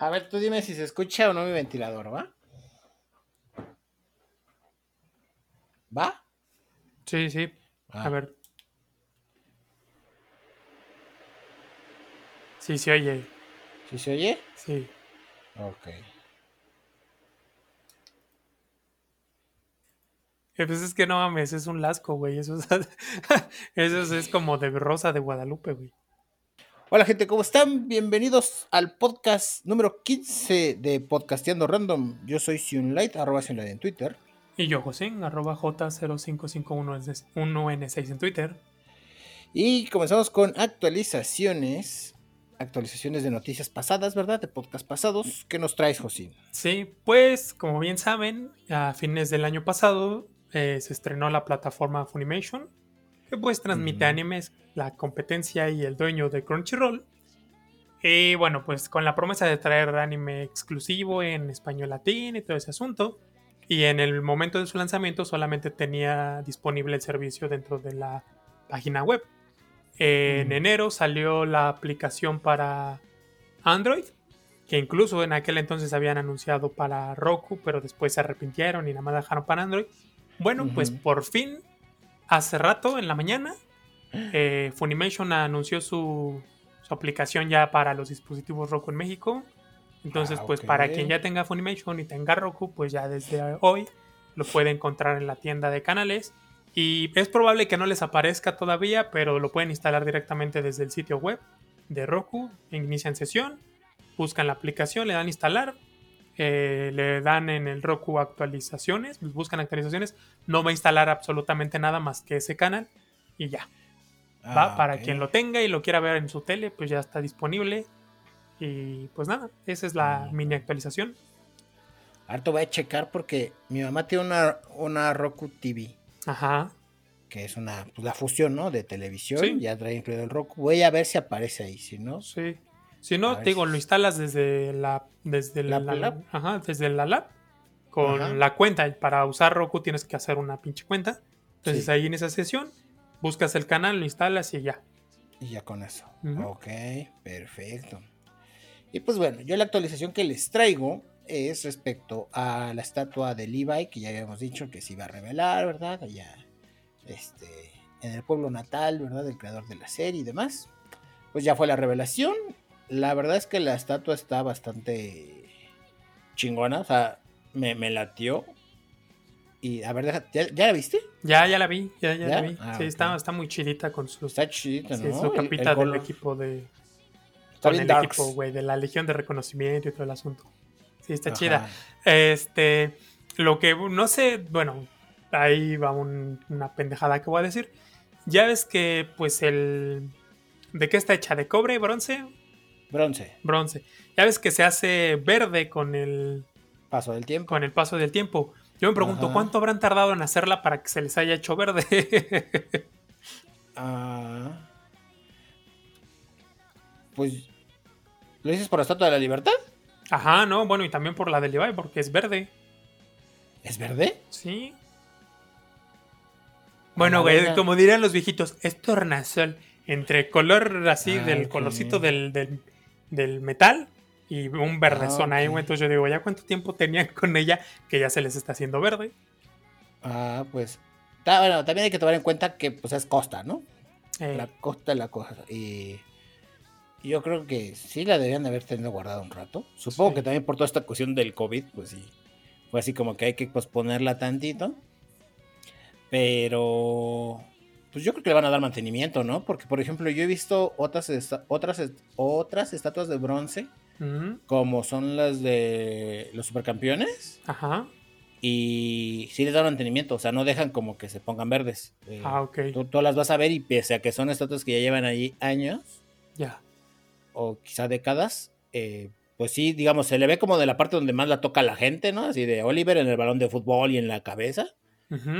A ver, tú dime si se escucha o no mi ventilador, ¿va? ¿Va? Sí, sí. A Ah. ver. Sí, se oye. ¿Sí se oye? Sí. Ok. Eh, Pues es que no mames, es un lasco, güey. Eso es, eso es- es como de Rosa de Guadalupe, güey. Hola gente, ¿cómo están? Bienvenidos al podcast número 15 de Podcasteando Random. Yo soy Sunlight, arroba Sunlight en Twitter. Y yo, José, arroba J0551N6 en Twitter. Y comenzamos con actualizaciones. Actualizaciones de noticias pasadas, ¿verdad? De podcast pasados. ¿Qué nos traes, Josín? Sí, pues, como bien saben, a fines del año pasado eh, se estrenó la plataforma Funimation, que pues transmite Ujú. animes, la competencia y el dueño de Crunchyroll. Y bueno, pues con la promesa de traer anime exclusivo en español latino y todo ese asunto. Y en el momento de su lanzamiento solamente tenía disponible el servicio dentro de la página web. En Ujú. enero salió la aplicación para Android, que incluso en aquel entonces habían anunciado para Roku, pero después se arrepintieron y nada más dejaron para Android. Bueno, pues por fin, hace rato, en la mañana, eh, Funimation anunció su, su aplicación ya para los dispositivos Roku en México. Entonces, Ah, pues para quien ya tenga Funimation y tenga Roku, pues ya desde hoy lo puede encontrar en la tienda de canales. Y es probable que no les aparezca todavía, pero lo pueden instalar directamente desde el sitio web de Roku. Inician sesión, buscan la aplicación, le dan instalar, eh, le dan en el Roku actualizaciones, pues buscan actualizaciones. No va a instalar absolutamente nada más que ese canal y ya. Va Ah, para quien lo tenga y lo quiera ver en su tele, pues ya está disponible. Y pues nada, esa es la Ah. mini actualización. Ahorita voy a checar porque mi mamá tiene una, una Roku TV, Ajá. que es una, pues, la fusión, ¿no? De televisión. Sí. Ya trae incluido el Roku. Voy a ver si aparece ahí, si no. Sí. Si no, te digo, lo instalas desde la desde ¿La la, lab? ajá, desde la lab con Ajá. la cuenta. Para usar Roku tienes que hacer una pinche cuenta. Entonces Sí. ahí en esa sesión buscas el canal, lo instalas y ya. Y ya con eso. Ujú. Ok, perfecto. Y pues bueno, yo la actualización que les traigo es respecto a la estatua de Levi, que ya habíamos dicho que se iba a revelar, ¿verdad? Allá, este, en el pueblo natal, ¿verdad? Del creador de la serie y demás. Pues ya fue la revelación. La verdad es que la estatua está bastante chingona, o sea, me, me latió. Y a ver, deja- ¿ya, ya la viste? Ya, ya la vi, ya, ya, ¿Ya? la vi. Ah, sí, está, está muy chidita con su, Está chidita, sí, ¿no? su El- el capita del equipo de. Está con bien el darks. equipo, güey, de la Legión de Reconocimiento y todo el asunto. Sí, está Ajá. chida. Este, lo que no sé, bueno, ahí va un- una pendejada que voy a decir. Ya ves que, pues, el. ¿De qué está hecha? ¿De cobre, bronce? Bronce, Bronce. Ya ves que se hace verde con el, paso del tiempo. con el paso del tiempo. Yo me pregunto, Ajá. ¿cuánto habrán tardado en hacerla para que se les haya hecho verde? Ah, pues, ¿lo dices por la Estatua de la Libertad? Ajá, no, bueno, y también por la de Levi, porque es verde. ¿Es verde? Sí. A Bueno, güey, como dirían los viejitos, es tornasol. Entre color así, Ah, del colorcito del, del, del metal y un verdezón Ah, ahí, ok. güey. Entonces yo digo, ¿ya cuánto tiempo tenían con ella que ya se les está haciendo verde? Ah, pues, ta- bueno, también hay que tomar en cuenta que, pues, es costa, ¿no? Eh, La costa es la cosa. Y yo creo que sí la deberían de haber tenido guardada un rato. Supongo Sí. que también por toda esta cuestión del COVID, pues sí. Fue así como que hay que posponerla tantito. Pero pues yo creo que le van a dar mantenimiento, ¿no? Porque, por ejemplo, yo he visto otras, otras, otras estatuas de bronce, como son las de los supercampeones, Ajá. y sí les dan mantenimiento, o sea, no dejan como que se pongan verdes. Eh, Ah, ok. tú, tú las vas a ver y pese a que son estatuas que ya llevan ahí años, Ya. o quizá décadas, eh, pues sí, digamos, se le ve como de la parte donde más la toca la gente, ¿no? Así de Oliver en el balón de fútbol y en la cabeza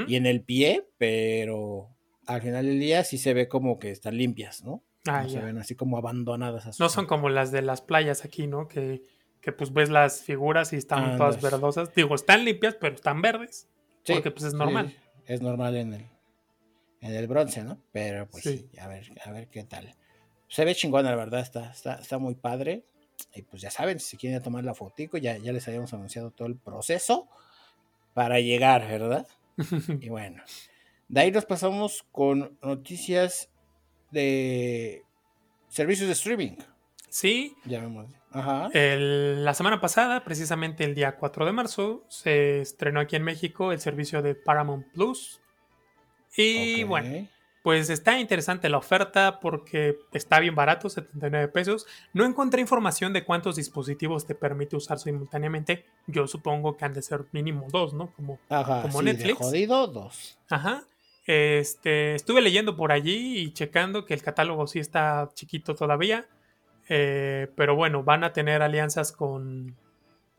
y en el pie, pero al final del día sí se ve como que están limpias, ¿no? Ah, no se ya. ven así como abandonadas. a su- No son como las de las playas aquí, ¿no? Que, que pues ves las figuras y están Andas. todas verdosas. Digo, están limpias, pero están verdes. Sí, porque, pues, es normal. sí, es normal en el, en el bronce, ¿no? Pero pues Sí. sí, a ver, a ver qué tal. Se ve chingona, la verdad, está, está, está muy padre. Y pues ya saben, si quieren tomar la fotico, ya, ya les habíamos anunciado todo el proceso para llegar, ¿verdad? y bueno, de ahí nos pasamos con noticias de servicios de streaming. Sí. Ya vemos. Ajá. El- la semana pasada, precisamente el día 4 de marzo, se estrenó aquí en México el servicio de Paramount Plus. Y bueno, pues está interesante la oferta porque está bien barato, 79 pesos. No encontré información de cuántos dispositivos te permite usar simultáneamente. Yo supongo que han de ser mínimo dos, ¿no? Como, Ajá, como sí, de Netflix. jodido, dos. ajá. Este, estuve leyendo por allí y checando que el catálogo sí está chiquito todavía. Eh, pero bueno, van a tener alianzas con,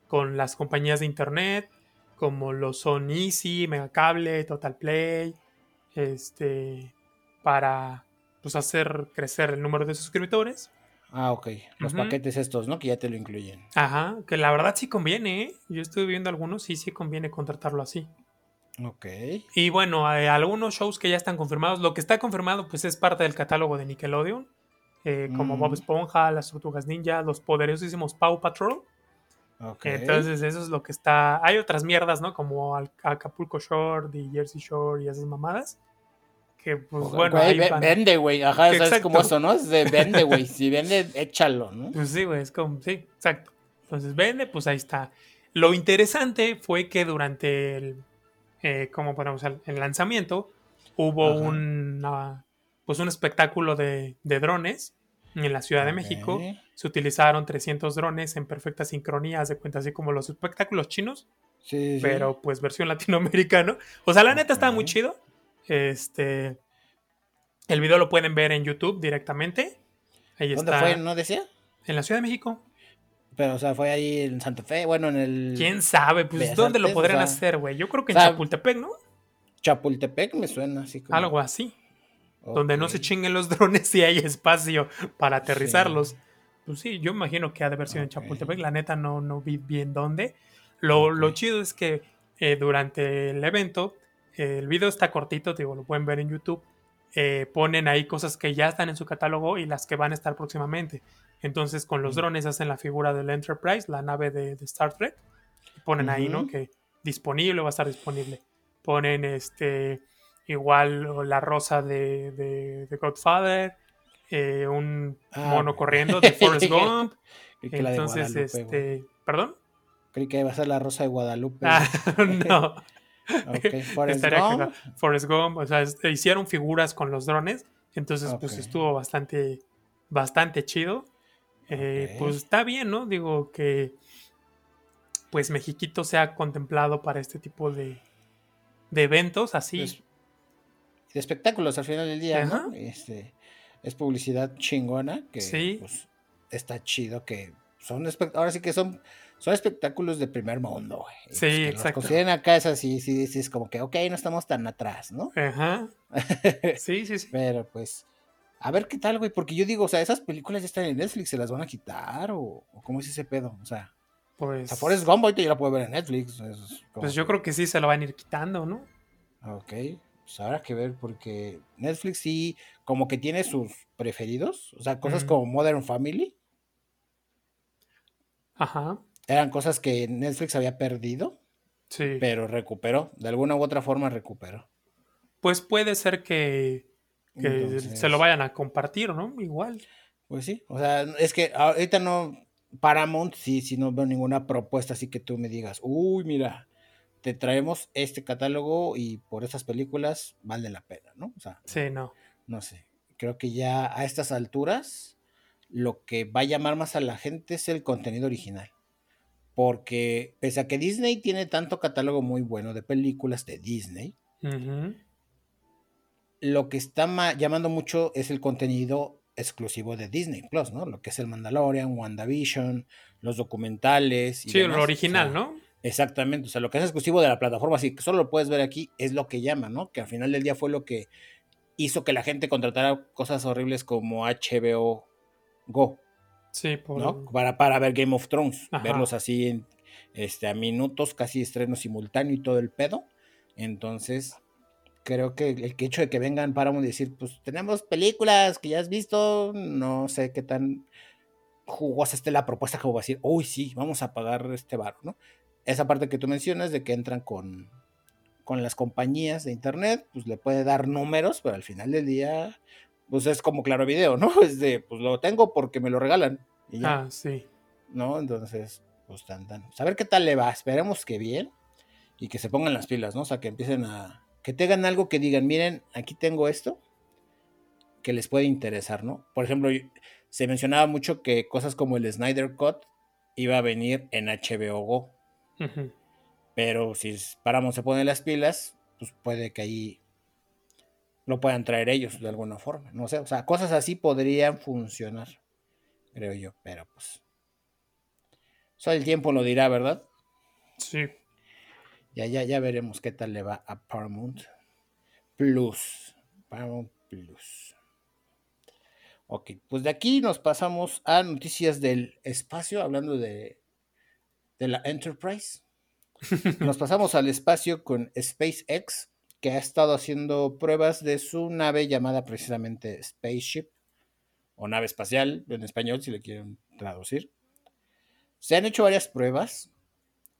con las compañías de internet, como lo son Easy, Megacable, Total Play, este, para pues, hacer crecer el número de suscriptores. Ah, ok. Los paquetes estos, ¿no? Que ya te lo incluyen. Ajá, que la verdad sí conviene, ¿eh? Yo estuve viendo algunos y sí conviene contratarlo así. Ok. Y bueno, hay algunos shows que ya están confirmados. Lo que está confirmado, pues es parte del catálogo de Nickelodeon. eh, como Bob Mm. Esponja, Las Tortugas Ninja, los poderosísimos Paw Patrol. Ok. Entonces, eso es lo que está. Hay otras mierdas, ¿no? Como Al- Acapulco Shore y Jersey Shore y esas mamadas. Que, pues bueno, van. vende, güey. Ajá, ¿sabes Exacto. cómo eso, no? Es de vende, güey. Si vende, échalo, ¿no? Pues sí, güey, es como, sí, exacto. Entonces vende, pues ahí está. Lo interesante fue que durante el, eh, ¿cómo podemos decir? El lanzamiento hubo un, ah, pues un espectáculo de, de drones en la Ciudad de México. Se utilizaron 300 drones en perfecta sincronía, de cuenta, así como los espectáculos chinos, Sí, pero pues versión latinoamericano. O sea, la neta estaba muy chido. Este, el video lo pueden ver en YouTube directamente. Ahí ¿Dónde está. fue? ¿No decía? En la Ciudad de México. Pero, o sea, fue ahí en Santa Fe, bueno, en el ¿Quién sabe? Pues, Bellas ¿dónde lo podrían o sea, hacer, güey? Yo creo que en o sea, Chapultepec, ¿no? Chapultepec, me suena así como. Algo así. Donde no se chinguen los drones y hay espacio para aterrizarlos. Pues sí, yo imagino que ha de haber sido en. Chapultepec. La neta no, no vi bien dónde. Lo, lo Ok. chido es que eh, durante el evento, eh, el video está cortito, digo, lo pueden ver en YouTube. eh, ponen ahí cosas que ya están en su catálogo y las que van a estar próximamente. Entonces, con los drones hacen la figura del Enterprise, la nave de, de Star Trek. Y ponen ahí, ¿no? Que disponible va a estar disponible. Ponen este igual la rosa de, de, de Godfather, eh, un Ah, mono corriendo de Forrest Gump. Entonces, este, ¿perdón? Creí que iba a ser la Rosa de Guadalupe. Ah, no. Ok, Forrest Gump. Forrest Gump, o sea, hicieron figuras con los drones, entonces pues estuvo bastante, bastante chido. Eh. Pues está bien, ¿no? Digo que pues Mexiquito sea contemplado para este tipo de, de eventos así. Pues, de espectáculos al final del día, Ajá. ¿no? Este, es publicidad chingona que Sí. pues, está chido que son ahora sí que son son espectáculos de primer mundo, güey. Sí, pues, exacto. Los consideren acá es así, sí, sí, es como que, ok, no estamos tan atrás, ¿no? Ajá. Sí, sí, sí. Pero pues, a ver qué tal, güey, porque yo digo, o sea, esas películas ya están en Netflix, ¿se las van a quitar? ¿O, o cómo es ese pedo? O sea, o Pues, sea Forrest Gump ahorita ya la puedo ver en Netflix. es como pues yo creo que sí se lo van a ir quitando, ¿no? Ok, pues habrá que ver porque Netflix sí como que tiene sus preferidos, o sea, cosas como Modern Family, Ajá. eran cosas que Netflix había perdido, Sí. pero recuperó, de alguna u otra forma recuperó. Pues puede ser que, que Entonces, se lo vayan a compartir, ¿no? Igual. Pues sí, o sea, es que ahorita no, Paramount sí, sí no veo ninguna propuesta así que tú me digas, uy, mira, te traemos este catálogo y por esas películas vale la pena, ¿no? O sea, Sí, no. no sé, creo que ya a estas alturas lo que va a llamar más a la gente es el contenido original. Porque pese a que Disney tiene tanto catálogo muy bueno de películas de Disney, Ujú. Lo que está ma- llamando mucho es el contenido exclusivo de Disney Plus, ¿no? Lo que es el Mandalorian, WandaVision, los documentales. y Sí, demás. lo O original, sea, ¿no? Exactamente, o sea, lo que es exclusivo de la plataforma, así que solo lo puedes ver aquí, es lo que llama, ¿no? Que al final del día fue lo que hizo que la gente contratara cosas horribles como HBO Go, Sí, por... ¿no? Para, para ver Game of Thrones, Ajá. verlos así en, este, a minutos, casi estreno simultáneo y todo el pedo. Entonces, creo que el hecho de que vengan y decir, pues tenemos películas que ya has visto, no sé qué tan jugosa esté la propuesta que voy a decir, uy, sí, vamos a pagar este bar, ¿no? Esa parte que tú mencionas de que entran con, con las compañías de internet, pues le puede dar números, pero al final del día, pues es como claro video, ¿no? Es de, pues lo tengo porque me lo regalan. Ah, sí. ¿No? Entonces, pues tan, tan. A ver qué tal le va. Esperemos que bien y que se pongan las pilas, ¿no? O sea, que empiecen a. Que tengan algo que digan, miren, aquí tengo esto que les puede interesar, ¿no? Por ejemplo, se mencionaba mucho que cosas como el Snyder Cut iba a venir en HBO Go. Pero si Paramount se pone las pilas, pues puede que ahí lo puedan traer ellos de alguna forma. No sé, o sea, cosas así podrían funcionar, creo yo, pero pues. Solo el tiempo lo dirá, ¿verdad? Sí. Ya, ya, ya veremos qué tal le va a Paramount Plus. Paramount Plus. Ok, pues de aquí nos pasamos a noticias del espacio, hablando de, de la Enterprise. Nos pasamos al espacio con SpaceX, que ha estado haciendo pruebas de su nave llamada precisamente Spaceship, o nave espacial en español, si le quieren traducir. Se han hecho varias pruebas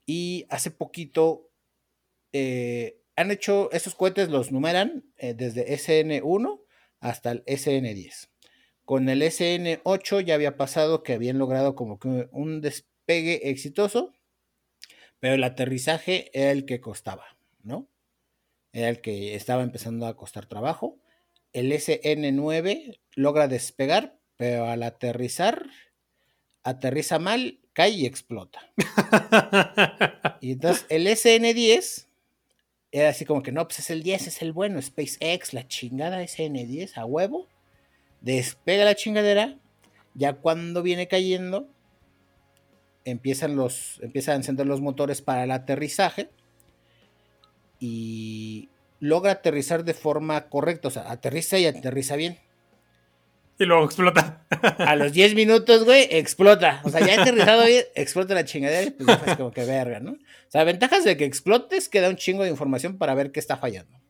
y hace poquito eh, han hecho, estos cohetes los numeran eh, desde SN1 hasta el SN10. Con el SN8 ya había pasado que habían logrado como que un despegue exitoso, pero el aterrizaje era el que costaba, ¿no? Era el que estaba empezando a costar trabajo. El SN9 logra despegar, pero al aterrizar, aterriza mal, cae y explota. y entonces el SN10 era así como que no, pues es el 10, es el bueno, SpaceX, la chingada SN10 a huevo despega la chingadera, ya cuando viene cayendo, empiezan, los, empiezan a encender los motores para el aterrizaje y logra aterrizar de forma correcta, o sea, aterriza y aterriza bien. Y luego explota. A los 10 minutos, güey, explota. O sea, ya aterrizado bien, explota la chingadera y pues es como que verga, ¿no? O sea, ventajas de que explotes, queda un chingo de información para ver qué está fallando.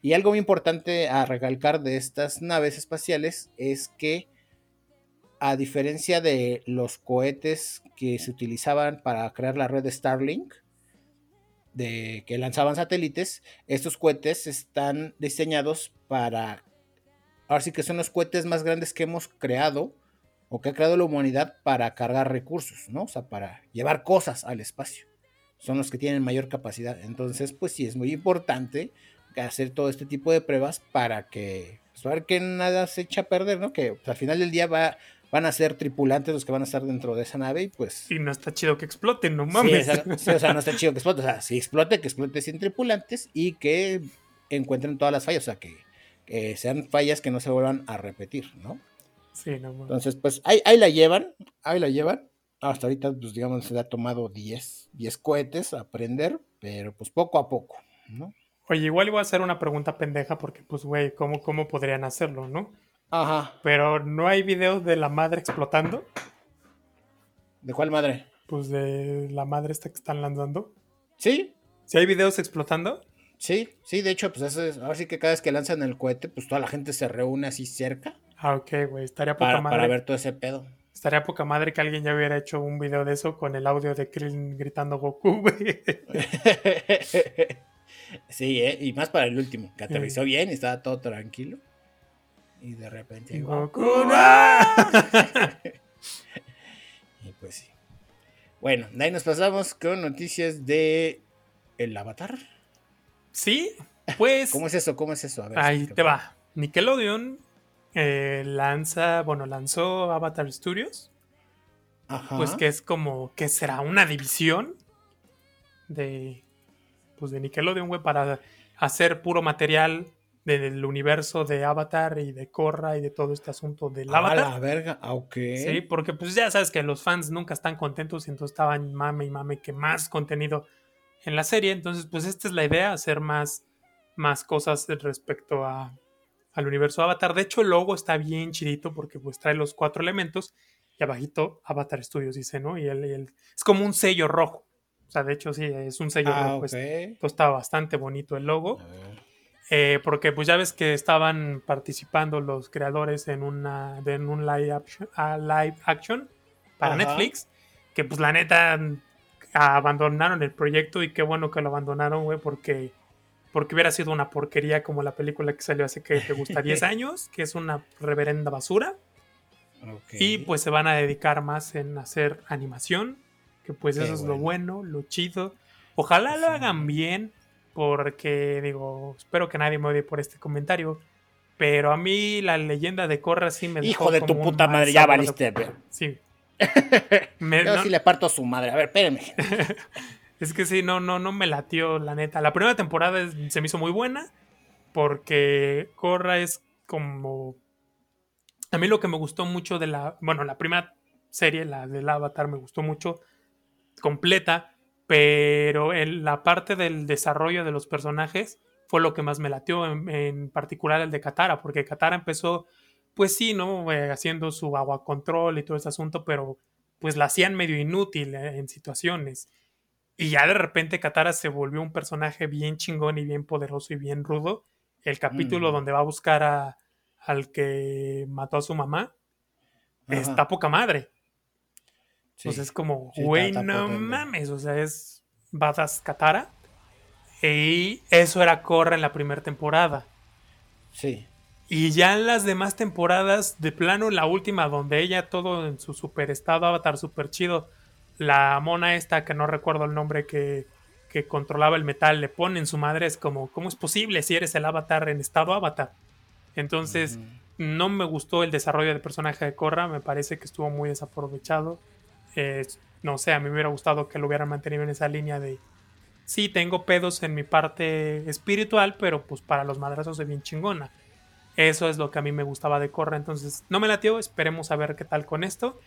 Y algo muy importante a recalcar de estas naves espaciales es que, a diferencia de los cohetes que se utilizaban para crear la red Starlink, de que lanzaban satélites, estos cohetes están diseñados para, ahora sí que son los cohetes más grandes que hemos creado o que ha creado la humanidad para cargar recursos, ¿no? O sea, para llevar cosas al espacio. Son los que tienen mayor capacidad. Entonces, pues sí, es muy importante hacer todo este tipo de pruebas para que, pues, que nada se echa a perder, ¿no? Que pues, al final del día va, van a ser tripulantes los que van a estar dentro de esa nave y pues... Y no está chido que exploten, no mames. Sí, o sea, no está chido que explote. O sea, si explote, que explote sin tripulantes y que encuentren todas las fallas, o sea, que, sean fallas que no se vuelvan a repetir, ¿no? Sí, no. Entonces, pues ahí, la llevan, ahí la llevan. Hasta ahorita, pues digamos, se le ha tomado 10, 10 cohetes a aprender, pero pues poco a poco, ¿no? Oye, igual iba a hacer una pregunta pendeja porque, pues, güey, ¿cómo, ¿cómo podrían hacerlo, no? Ajá. Pero ¿no hay videos de la madre explotando? ¿De cuál madre? Pues de la madre esta que están lanzando. ¿Sí? ¿Sí hay videos explotando? Sí, sí, de hecho, pues eso es, ahora sí que cada vez que lanzan el cohete, pues toda la gente se reúne así cerca. Ah, ok, güey, estaría poca para, madre. Para ver todo ese pedo. Estaría poca madre que alguien ya hubiera hecho un video de eso con el audio de Krillin gritando Goku, güey. Sí, ¿eh? y más para el último, que aterrizó bien y estaba todo tranquilo. Y de repente. y pues sí. Bueno, de ahí nos pasamos con noticias de el Avatar. Sí, pues. ¿Cómo es eso? ¿Cómo es eso? ahí te va. Nickelodeon eh, lanza, bueno, lanzó Avatar Studios. Ajá. Pues que es como, que será una división de pues de Nickelodeon, güey, para hacer puro material del universo de Avatar y de Korra y de todo este asunto del ah, Avatar. la verga, ok. Sí, porque pues ya sabes que los fans nunca están contentos y entonces estaban mame y mame que más contenido en la serie. Entonces, pues esta es la idea, hacer más, más cosas respecto a, al universo Avatar. De hecho, el logo está bien chidito porque pues trae los cuatro elementos y abajito Avatar Studios dice, ¿no? Y el, es como un sello rojo. O sea, de hecho sí, es un sello ah, Pues, está bastante bonito el logo. Eh, porque pues ya ves que estaban participando los creadores en, una, en un live action, live action para Ajá. Netflix, que pues la neta abandonaron el proyecto y qué bueno que lo abandonaron, güey, porque, porque hubiera sido una porquería como la película que salió hace que te gusta 10 años, que es una reverenda basura. Y pues se van a dedicar más en hacer animación, que pues Qué eso es lo bueno. lo chido. Ojalá lo Sí. hagan bien, porque digo, espero que nadie me odie por este comentario. Pero a mí la leyenda de Korra sí me Hijo dejó de tu como puta madre, ya valiste. Sí. Me- Yo no- sí le parto a su madre. A ver, espérenme. es que sí, no, no, no me latió, la neta. La primera temporada es- se me hizo muy buena, porque Korra es como... A mí lo que me gustó mucho de la... Bueno, la primera serie, la del Avatar, me gustó mucho, completa, pero en la parte del desarrollo de los personajes fue lo que más me latió, en, en particular el de Katara, porque Katara empezó, pues sí, ¿no? Eh, haciendo su agua control y todo ese asunto, pero pues la hacían medio inútil eh, en situaciones. Y ya de repente Katara se volvió un personaje bien chingón y bien poderoso y bien rudo. El capítulo Mm. donde va a buscar a, al que mató a su mamá Ajá. está poca madre. Sí. Pues es como, güey, no mames, o sea, es Badass Katara. Y eso era Korra en la primera temporada. Sí. Y ya en las demás temporadas, de plano, la última, donde ella todo en su super estado avatar super chido, la mona esta, que no recuerdo el nombre, que, que controlaba el metal, le pone en su madre, es como, ¿cómo es posible si eres el avatar en estado avatar? Entonces, no me gustó el desarrollo del personaje de Korra, me parece que estuvo muy desaprovechado. Eh, no sé, a mí me hubiera gustado que lo hubieran mantenido en esa línea de, sí, tengo pedos en mi parte espiritual, pero pues para los madrazos soy bien chingona. Eso es lo que a mí me gustaba de Korra, entonces no me latió, esperemos a ver qué tal con esto.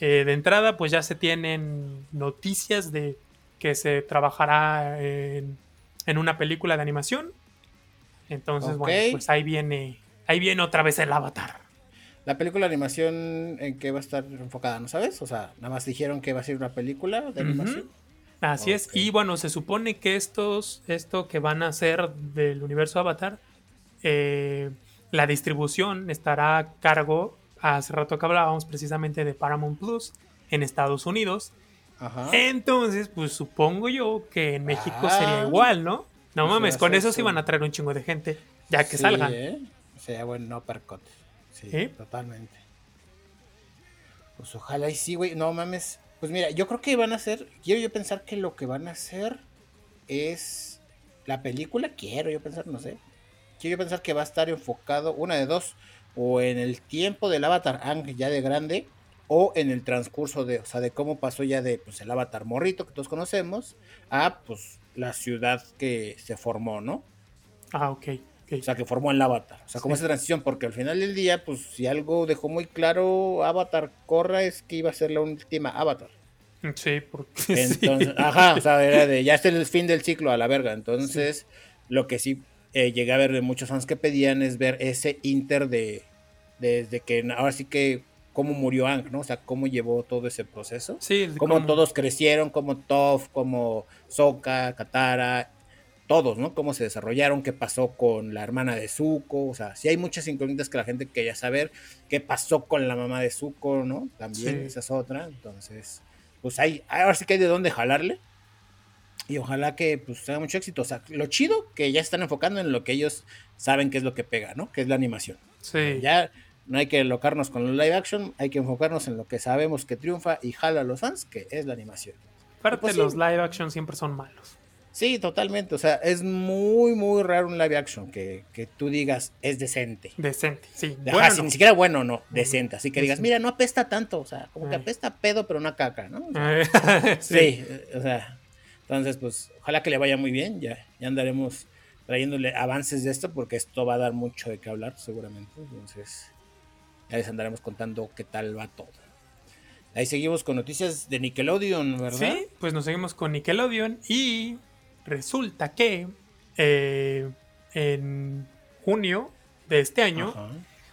Eh, de entrada, pues ya se tienen noticias de que se trabajará en, en una película de animación. Entonces, bueno, pues ahí viene, ahí viene otra vez el avatar. La película de animación en qué va a estar enfocada, ¿no sabes? O sea, nada más dijeron que va a ser una película de animación. Así es. Y bueno, se supone que estos, esto que van a hacer del universo Avatar, eh, la distribución estará a cargo, hace rato que hablábamos precisamente de Paramount Plus en Estados Unidos. Ajá. Entonces, pues supongo yo que en México Ah. sería igual, ¿no? No Pues mames, con eso sí van a traer un chingo de gente, ya que Sí, salgan. ¿eh? Sería buen uppercut. Sí, ¿Sí? totalmente. Pues ojalá y sí, güey. No mames. Pues mira, yo creo que van a hacer. Quiero yo pensar que lo que van a hacer es la película. Quiero yo pensar, no sé. Quiero yo pensar que va a estar enfocado, una de dos, o en el tiempo del Avatar Ang ya de grande, o en el transcurso de, o sea, de cómo pasó ya de pues, el Avatar morrito que todos conocemos a pues la ciudad que se formó, ¿no? Ah, ok. ok. O sea, que formó el Avatar. O sea, como Sí. esa transición, porque al final del día, pues si algo dejó muy claro Avatar Korra es que iba a ser la última Avatar. Sí, porque Entonces, sí. ajá, o sea, era de ya está el fin del ciclo a la verga. Entonces, lo que sí eh, llegué a ver de muchos fans que pedían es ver ese inter de desde que ahora sí que cómo murió Ang, ¿no? O sea, cómo llevó todo ese proceso. Sí, Cómo todos crecieron, como Toph, como Sokka, Katara, todos, ¿no? Cómo se desarrollaron, qué pasó con la hermana de Zuko, o sea, sí hay muchas incógnitas que la gente quería saber, qué pasó con la mamá de Zuko, ¿no? También, Sí. esa es otra, entonces, pues hay, ahora sí que hay de dónde jalarle, y ojalá que pues tenga mucho éxito, o sea, lo chido que ya están enfocando en lo que ellos saben que es lo que pega, ¿no? Que es la animación. Sí. Ya no hay que locarnos con los live action, hay que enfocarnos en lo que sabemos que triunfa y jala a los fans, que es la animación. Aparte, pues sí. los live action siempre son malos. Sí, totalmente. O sea, es muy, muy raro un live action que, que tú digas es decente. Decente, sí. Ajá, Bueno, si no. ni siquiera bueno, no, decente. Así que digas, mira, no apesta tanto. O sea, como que apesta pedo, pero no caca, ¿no? O sea, sí. o sea, entonces, pues, ojalá que le vaya muy bien. Ya, ya andaremos trayéndole avances de esto porque esto va a dar mucho de qué hablar, seguramente. Entonces, ya les andaremos contando qué tal va todo. Ahí seguimos con noticias de Nickelodeon, ¿verdad? Sí, pues nos seguimos con Nickelodeon y resulta que eh, en junio de este año Ajá.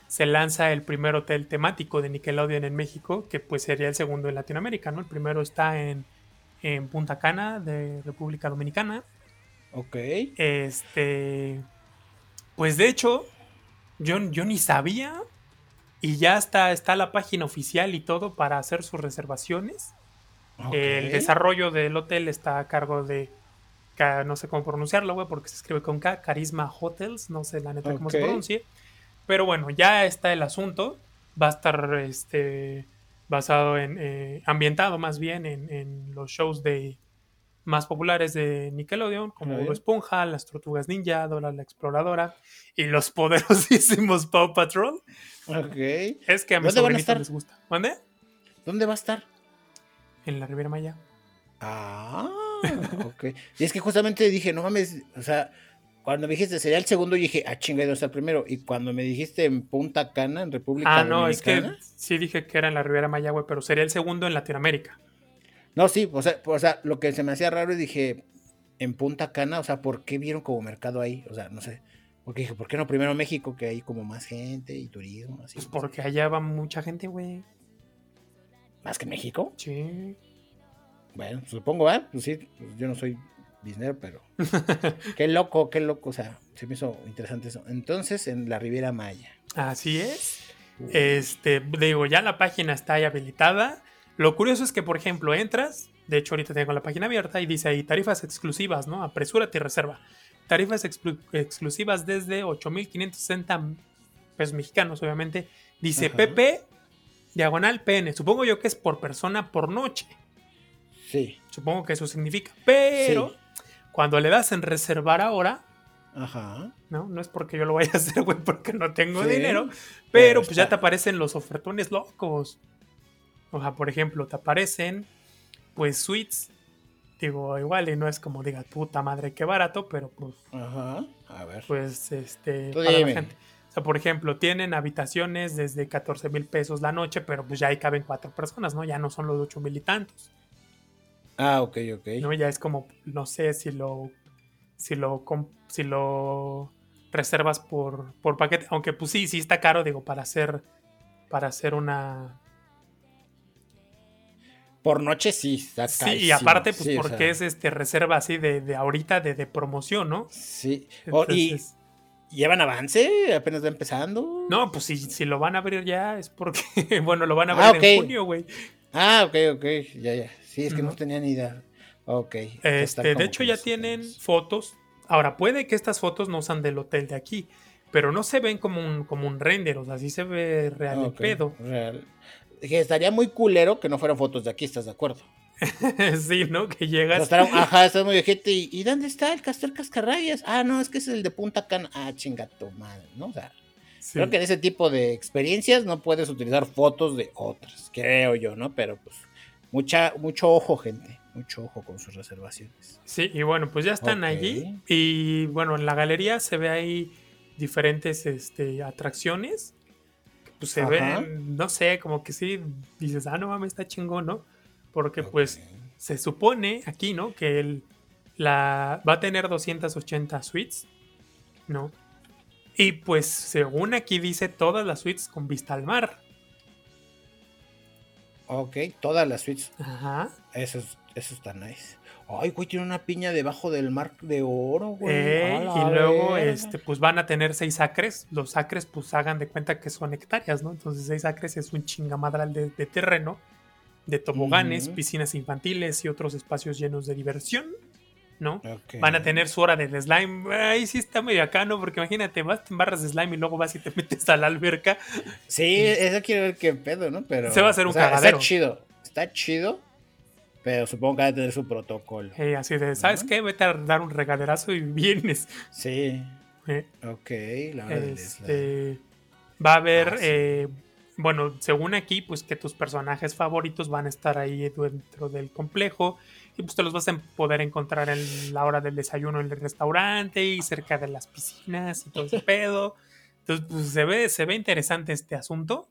se lanza el primer hotel temático de Nickelodeon en México, que pues sería el segundo en Latinoamérica, ¿no? El primero está en, en Punta Cana de República Dominicana. Ok. Este, pues de hecho, yo, yo ni sabía Y ya está, está la página oficial y todo para hacer sus reservaciones. El desarrollo del hotel está a cargo de, no sé cómo pronunciarlo, güey, porque se escribe con K, Carisma Hotels, no sé la neta cómo se Ok. pronuncie. Pero bueno, ya está el asunto. Va a estar este, basado en, eh, ambientado más bien en, en los shows de más populares de Nickelodeon, como Bob. Esponja, Las Tortugas Ninja, Dora la Exploradora y los poderosísimos Paw Patrol. Ok. Es que a mis ¿Dónde van a sobrinitos les gusta. ¿Mande? ¿Dónde va a estar? En la Riviera Maya. Ah, ok. Y es que justamente dije, no mames, o sea, cuando me dijiste sería el segundo, yo dije, ah, chinga, a estar primero. Y cuando me dijiste en Punta Cana, en República Ah, no, es que Dominicana. sí dije que era en la Riviera Maya, güey, pero sería el segundo en Latinoamérica. No, sí, o sea, o sea, lo que se me hacía raro y dije, en Punta Cana, o sea, ¿por qué vieron como mercado ahí? O sea, no sé. Porque dije, ¿por qué no primero México, que hay como más gente y turismo? Así, Pues porque allá va mucha gente, güey. ¿Más que en México? Sí. Bueno, supongo, ¿eh? Pues sí, pues yo no soy dinero, pero. qué loco, qué loco, o sea, se me hizo interesante eso. Entonces, en la Riviera Maya. Así es. Este, digo, ya la página está ahí habilitada. Lo curioso es que, por ejemplo, entras, de hecho ahorita tengo la página abierta y dice ahí tarifas exclusivas, ¿no? Apresúrate y reserva. Tarifas exclu- exclusivas desde 8.560 pesos mexicanos, obviamente. Dice Ajá. PP, diagonal PN. Supongo yo que es por persona por noche. Sí, Supongo que eso significa. Pero Sí. Cuando le das en reservar ahora, ajá. ¿no? No es porque yo lo vaya a hacer, güey, porque no tengo Sí, dinero. Pero, pero pues ya te aparecen los ofertones locos. O sea, por ejemplo, te aparecen, pues, suites. Digo, igual y no es como diga, puta madre, qué barato, pero pues, Ajá. A ver. pues, este, Tú para la gente. O sea, por ejemplo, tienen habitaciones desde 14 mil pesos la noche, pero pues ya ahí caben cuatro personas, ¿no? Ya no son los ocho mil y tantos. Ah, ok, ok. ¿no? Ya es como, no sé si lo, si lo, si lo reservas por, por paquete, aunque pues sí, sí está caro, digo, para hacer, para hacer una... Por noche sí, está Sí, y aparte, pues Sí, o porque sea, es este reserva así de, de ahorita, de, de promoción, ¿no? Sí. Oh, y llevan avance, apenas va empezando. no, pues si, si lo van a abrir ya es porque, bueno, lo van a abrir Ah, en junio, güey. Ah, ok, ok. Ya, ya. Sí, es que no Ujú. tenía ni idea. Ok. Este, de hecho, ya tienen fotos. Ahora, puede que estas fotos no sean del hotel de aquí, pero no se ven como un, como un render, o sea, sí se ve real el Ok, pedo. real. Que estaría muy culero que no fueran fotos de aquí, ¿estás de acuerdo? sí, ¿no? Que O sea, llegas. estará- ajá, estás muy ojete. ¿Y, ¿Y dónde está el Castor Cascarrayas? Ah, no, es que es el de Punta Cana. Ah, chinga tu madre, ¿no? O sea, sí. creo que en ese tipo de experiencias no puedes utilizar fotos de otras, creo yo, ¿no? Pero pues, mucha, mucho ojo, gente. Mucho ojo con sus reservaciones. Sí, y bueno, pues ya están allí. Y bueno, en la galería se ve ahí diferentes este, atracciones. Pues se Ajá. ven, no sé, como que sí, dices, ah, no mames, está chingón, ¿no? Porque pues se supone aquí, ¿no? Que el, la, va a tener 280 suites, ¿no? Y pues según aquí dice todas las suites con vista al mar. Ok, todas las suites. Ajá. Eso, es- eso está nice. Ay, güey, tiene una piña debajo del mar de oro, güey. Eh, y luego, este, pues van a tener seis acres. Los acres, pues hagan de cuenta que son hectáreas, ¿no? Entonces, seis acres es un chingamadral de, de terreno, de toboganes, piscinas infantiles y otros espacios llenos de diversión, ¿no? Van a tener su hora de slime. Ahí sí está medio acá, ¿no? Porque imagínate, vas, te embarras de slime y luego vas y te metes a la alberca. Sí, eso quiero ver qué pedo, ¿no? Pero. Se va a hacer un o sea, cagadero. Está chido. Está chido. Pero supongo que va a tener su protocolo. Eh, así de, ¿sabes qué? Vete a dar un regaderazo y vienes. Sí. Eh, Ok, la hora del slime. Este, va a haber, Ah, sí. eh, bueno, según aquí, pues que tus personajes favoritos van a estar ahí dentro del complejo y pues te los vas a poder encontrar en la hora del desayuno en el restaurante y cerca de las piscinas y todo ese pedo. Entonces, pues se ve, se ve interesante este asunto.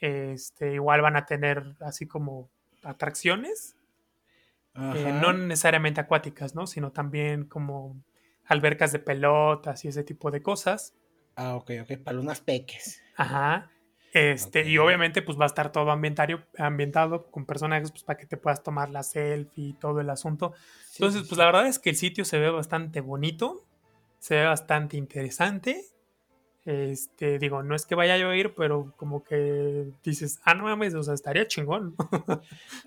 Este, igual van a tener así como atracciones, eh, no necesariamente acuáticas, ¿no? Sino también como albercas de pelotas y ese tipo de cosas. Ah, ok, ok. Para unas peques. Ajá. Este, y obviamente, pues va a estar todo ambientario, ambientado con personajes, pues para que te puedas tomar la selfie y todo el asunto. Sí, Entonces, pues sí. la verdad es que el sitio se ve bastante bonito, se ve bastante interesante. Este, digo, no es que vaya a llover, pero como que dices, ah, no mames, o sea, estaría chingón.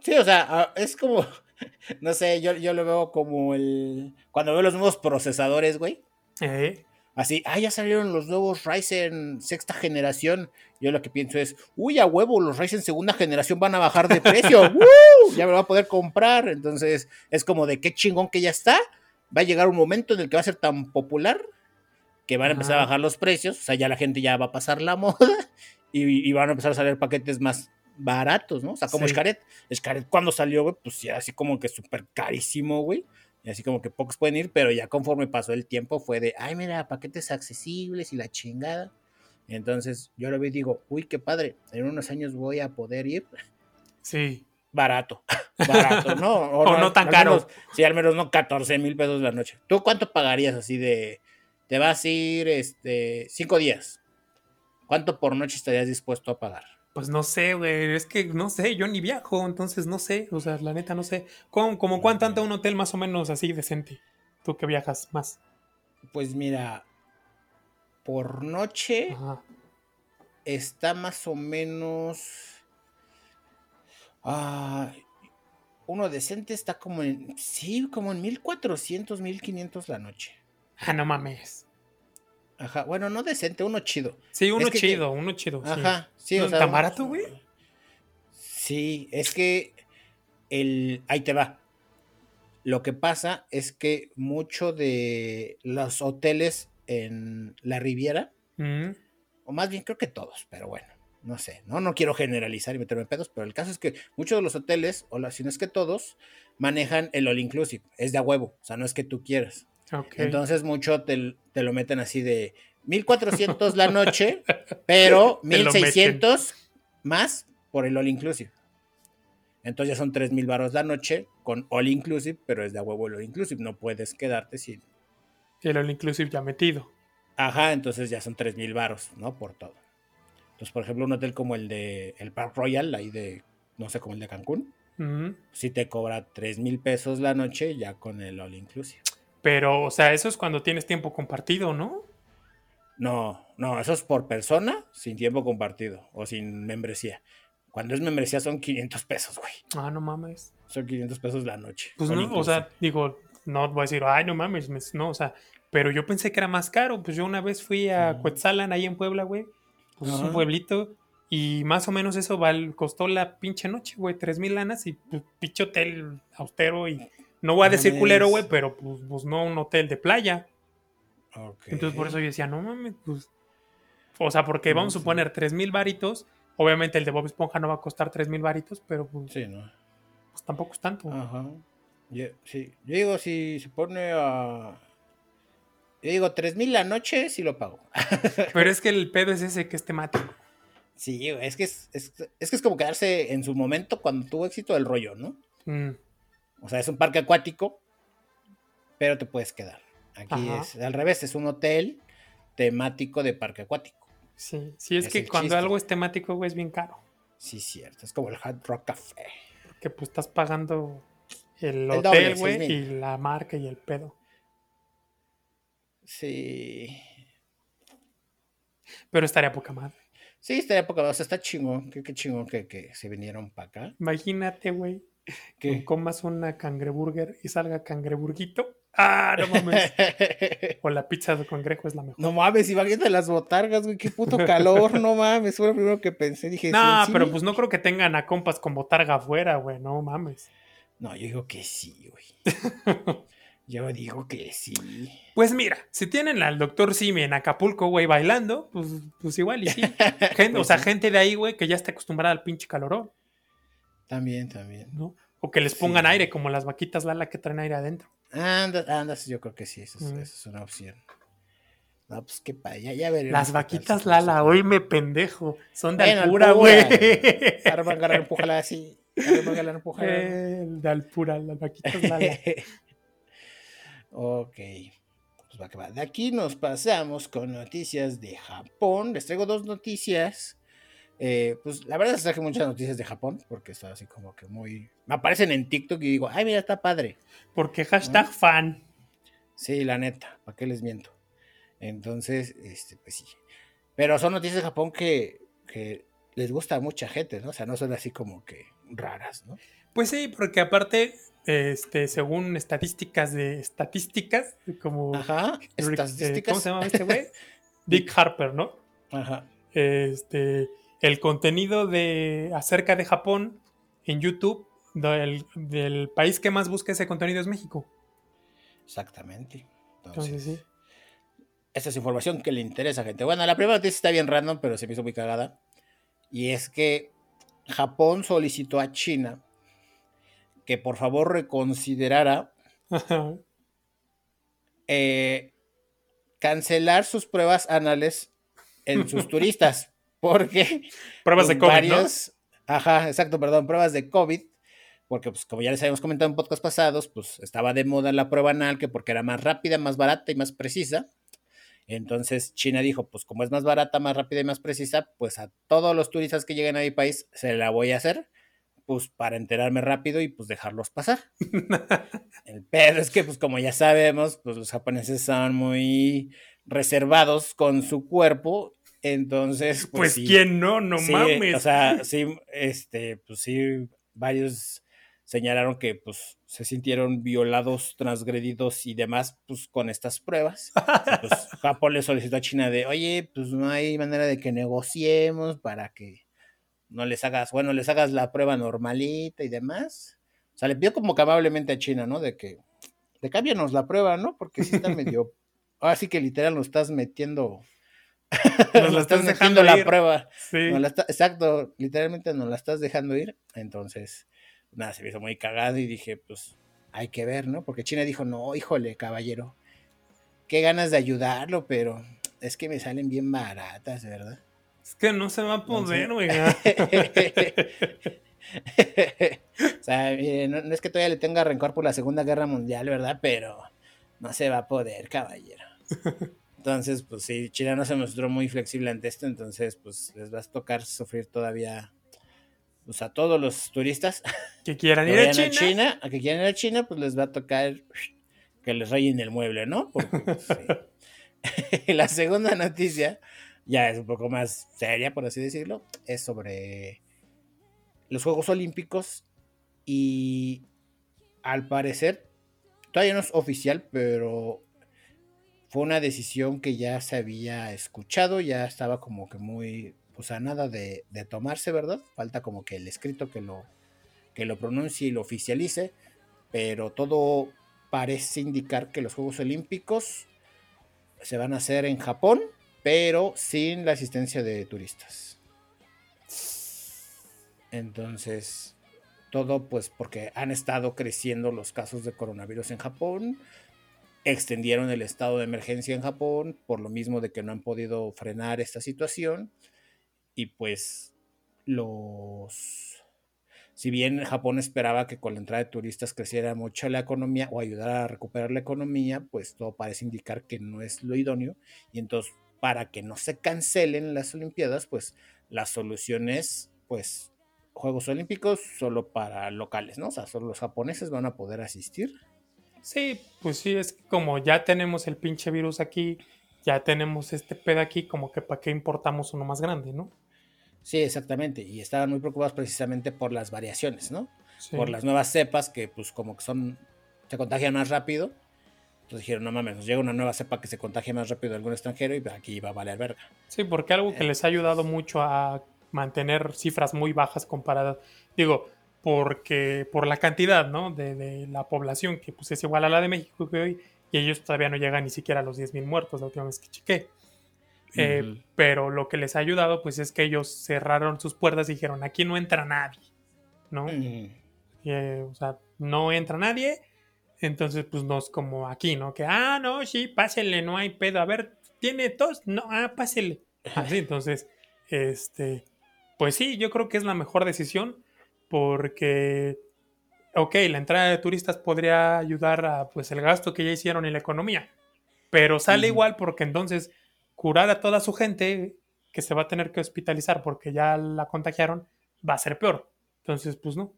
Sí, o sea, ah, es como, no sé, yo, yo lo veo como el, cuando veo los nuevos procesadores, güey. Eh, Así, ah, ya salieron los nuevos Ryzen sexta generación. Yo lo que pienso es, uy, a huevo, los Ryzen segunda generación van a bajar de precio. ¡Woo! Ya me lo va a poder comprar. Entonces, es como de qué chingón que ya está. Va a llegar un momento en el que va a ser tan popular que van a empezar a bajar los precios. O sea, ya la gente ya va a pasar la moda y, y van a empezar a salir paquetes más baratos, ¿no? O sea, como Sí. Xcaret. Xcaret cuando salió, güey, pues ya así como que súper carísimo, güey. Y así como que pocos pueden ir, pero ya conforme pasó el tiempo fue de, ay, mira, paquetes accesibles y la chingada. Entonces yo lo veo y digo, uy, qué padre, en unos años voy a poder ir sí. barato, barato, ¿no? O no tan al caro. menos- sí, al menos no 14 mil pesos la noche. ¿Tú cuánto pagarías así de, te vas a ir este, cinco días? ¿Cuánto por noche estarías dispuesto a pagar? Pues no sé, güey. Es que no sé, yo ni viajo, entonces no sé. O sea, la neta no sé. ¿Cómo, como cuánto anda un hotel más o menos así decente? Tú que viajas más. Pues mira, por noche Ajá. está más o menos. ah, uno decente está como en. Sí, como en 1400, 1500 la noche. Ah, no mames. Ajá, bueno, no decente, uno chido. Sí, uno Es que- chido, uno chido. sí. Ajá, sí, o ¿No sea. tan barato, güey? Sí, es que el. Ahí te va. Lo que pasa es que mucho de los hoteles en la Riviera, Mm, o más bien creo que todos, pero bueno, no sé, no, no quiero generalizar y meterme en pedos, pero el caso es que muchos de los hoteles, o la- si no es que todos, manejan el all inclusive, es de a huevo, o sea, no es que tú quieras. Entonces mucho te, te lo meten así de 1400 la noche, pero Te lo 1600 más por el all inclusive. Entonces ya son 3000 baros la noche con all inclusive, pero es de a huevo el all inclusive, no puedes quedarte sin. el all inclusive ya metido. Ajá, entonces ya son 3000 baros, ¿no? Por todo. Entonces, por ejemplo, un hotel como el de el Park Royal, ahí de, no sé, como el de Cancún, sí te cobra 3000 pesos la noche ya con el all inclusive. Pero, o sea, eso es cuando tienes tiempo compartido, ¿no? No, no, eso es por persona sin tiempo compartido o sin membresía. Cuando es membresía son 500 pesos, güey. Ah, no mames. Son 500 pesos la noche. Pues no, o sea, digo, no voy a decir, ay, no mames, me- no, o sea, pero yo pensé que era más caro. Pues yo una vez fui a Ujú. Cuetzalan, ahí en Puebla, güey. Pues es un pueblito. Y más o menos eso val- costó la pinche noche, güey, tres mil lanas y pues, pinche hotel austero y no voy a decir culero, güey, pero pues, pues, no un hotel de playa. Entonces por eso yo decía, no mames, pues. O sea, porque vamos a suponer tres mil varitos. Obviamente el de Bob Esponja no va a costar tres mil varitos, pero pues, Sí, ¿no? pues, tampoco es tanto. Ajá. Yo, sí. Yo digo, si se pone a. Yo digo, 3000 la noche, sí lo pago. Pero es que el pedo es ese que es temático. Sí, es que es, es, es que es como quedarse en su momento cuando tuvo éxito el rollo, ¿no? Mm, O sea, es un parque acuático, pero te puedes quedar. Aquí Ajá. es al revés, es un hotel temático de parque acuático. sí, sí, es, Es que el cuando chiste. algo es temático, güey, es bien caro. Sí, cierto. Es como el Hard Rock Café. Que pues estás pagando el doble, hotel, güey, 6,000. y la marca y el pedo. Sí. Pero estaría poca madre. Sí, estaría poca. O sea, está chingón. Qué, qué chingón que, que se vinieron para acá. Imagínate, güey, que Que- comas una cangreburger y salga cangreburguito. Ah, no mames. o la pizza de cangrejo es la mejor. no mames, imagínate las botargas, güey. Qué puto calor, no mames. Fue lo primero que pensé. Dije, No, ¿sí, pero sí? pues no creo que tengan a compas con botarga afuera, güey, no mames. No, yo digo que sí, güey. Yo digo que sí. Pues mira, si tienen al doctor Simi en Acapulco, güey, bailando, pues, pues igual y sí. Gente- o Pues sea, gente de ahí, güey, que ya está acostumbrada al pinche calorón, También, también. ¿no? O que les Sí. pongan aire, como las vaquitas Lala que traen aire adentro. Anda, andas, yo creo que sí, eso es, Mm. eso es una opción. No, pues qué padre, ya, ya veremos. Las tal vaquitas Lala, hoy me pendejo. Son de Bueno, alpura. güey. Agarra, agarra, empújala así. Agarra, agarra, empújala. Eh, de alpura, las vaquitas Lala. ok. Pues va que va. De aquí nos pasamos con noticias de Japón. Les traigo dos noticias. Eh, pues la verdad es que traje muchas noticias de Japón porque está así como que muy. Me aparecen en TikTok y digo, ay, mira, está padre. Porque hashtag fan. Sí, la neta, ¿para qué les miento? Entonces, este, pues sí. Pero son noticias de Japón que, que les gusta a mucha gente, ¿no? O sea, no son así como que raras, ¿no? Pues sí, porque aparte, este, según estadísticas de estadísticas, como Ajá, eh, estadísticas. ¿cómo se llama este güey? Dick Harper, ¿no? Ajá. Este, el contenido de acerca de Japón en YouTube del, del país que más busca ese contenido es México. Exactamente. Entonces, Entonces sí. esta es información que le interesa a gente. Bueno, la primera noticia está bien random, pero se me hizo muy cagada. Y es que Japón solicitó a China que por favor reconsiderara eh, cancelar sus pruebas anales en sus turistas. Porque Pruebas de COVID, ¿no? varios- Ajá, exacto, perdón, pruebas de COVID. Porque, pues, como ya les habíamos comentado en podcast pasados, pues estaba de moda la prueba anal, que porque era más rápida, más barata y más precisa. Entonces China dijo, pues como es más barata, más rápida y más precisa, pues a todos los turistas que lleguen a mi país se la voy a hacer, pues para enterarme rápido y pues dejarlos pasar. El pedo es que, pues como ya sabemos, pues los japoneses son muy reservados con su cuerpo, entonces... Pues, sí, quién no, no sí, mames. O sea, sí, este, pues sí, varios señalaron que pues se sintieron violados, transgredidos y demás, pues con estas pruebas. Y, pues Japón le solicitó a China de, oye, pues no hay manera de que negociemos para que no les hagas, bueno, les hagas la prueba normalita y demás. O sea, le pidió como que amablemente a China, ¿no? De que, de cámbianos la prueba, ¿no? Porque sí está medio, ahora sí que literal nos estás metiendo, Nos la estás dejando la ir. prueba. Sí. Nos la está- exacto, literalmente nos la estás dejando ir. Entonces, nada, se me hizo muy cagado y dije, pues, hay que ver, ¿no? Porque China dijo, no, híjole, caballero, qué ganas de ayudarlo, pero es que me salen bien baratas, ¿verdad? Es que no se va a poder, No oiga. o sea, no, no es que todavía le tenga rencor por la Segunda Guerra Mundial, ¿verdad? Pero no se va a poder, caballero. Entonces, pues sí, China no se mostró muy flexible ante esto, entonces, pues les va a tocar sufrir todavía, pues a todos los turistas que quieran ir a China. a que quieran ir a China, pues les va a tocar que les rayen el mueble, ¿no? Porque, pues, sí. la segunda noticia, ya es un poco más seria, por así decirlo, es sobre los Juegos Olímpicos y al parecer, todavía no es oficial, pero fue una decisión que ya se había escuchado, ya estaba como que muy, pues a nada de, de tomarse, ¿verdad? Falta como que el escrito que lo, que lo pronuncie y lo oficialice, pero todo parece indicar que los Juegos Olímpicos se van a hacer en Japón, pero sin la asistencia de turistas. Entonces, todo pues porque han estado creciendo los casos de coronavirus en Japón, extendieron el estado de emergencia en Japón por lo mismo de que no han podido frenar esta situación y pues los si bien Japón esperaba que con la entrada de turistas creciera mucho la economía o ayudara a recuperar la economía, pues todo parece indicar que no es lo idóneo. Y entonces, para que no se cancelen las Olimpiadas, pues la solución es, pues, Juegos Olímpicos solo para locales, ¿no? O sea, solo los japoneses van a poder asistir. Sí, pues sí, es como ya tenemos el pinche virus aquí, ya tenemos este pedo aquí, como que para qué importamos uno más grande, ¿no? Sí, exactamente. Y estaban muy preocupados precisamente por las variaciones, ¿no? Sí. por las nuevas cepas que pues como que son, se contagian más rápido. Entonces dijeron, no mames, nos llega una nueva cepa que se contagia más rápido de algún extranjero y pues, aquí va a valer verga. Sí, porque algo que les ha ayudado mucho a mantener cifras muy bajas comparadas, digo, porque por la cantidad, ¿no? De, de la población, que pues es igual a la de México que hoy, y ellos todavía no llegan ni siquiera a los 10.000 muertos la última vez que chequé. Eh. Pero lo que les ha ayudado, pues es que ellos cerraron sus puertas y dijeron, aquí no entra nadie, ¿no? Eh, o sea, no entra nadie. Entonces, pues no es como aquí, ¿no? Que, ah, no, sí, pásele, no hay pedo. A ver, ¿tiene tos? No, ah, pásele. Así, entonces, este, pues sí, yo creo que es la mejor decisión porque, ok, la entrada de turistas podría ayudar a, pues, el gasto que ya hicieron en la economía. Pero sale igual porque entonces curar a toda su gente que se va a tener que hospitalizar porque ya la contagiaron va a ser peor. Entonces, pues no.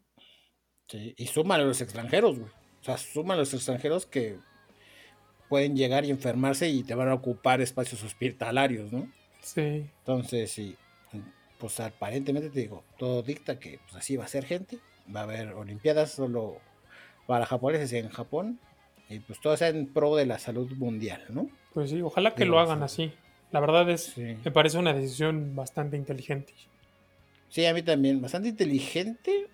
sí, Y súmale a los extranjeros, güey. O sea, súmale a los extranjeros que pueden llegar y enfermarse y te van a ocupar espacios hospitalarios, ¿no? Sí. Entonces, sí, pues aparentemente te digo, todo dicta que pues, así va a ser gente. Va a haber Olimpiadas solo para japoneses en Japón. Y pues todo sea en pro de la salud mundial, ¿no? Pues sí, ojalá que Digo, lo hagan sí. así. La verdad es, Sí. me parece una decisión bastante inteligente. Sí, a mí también. Bastante inteligente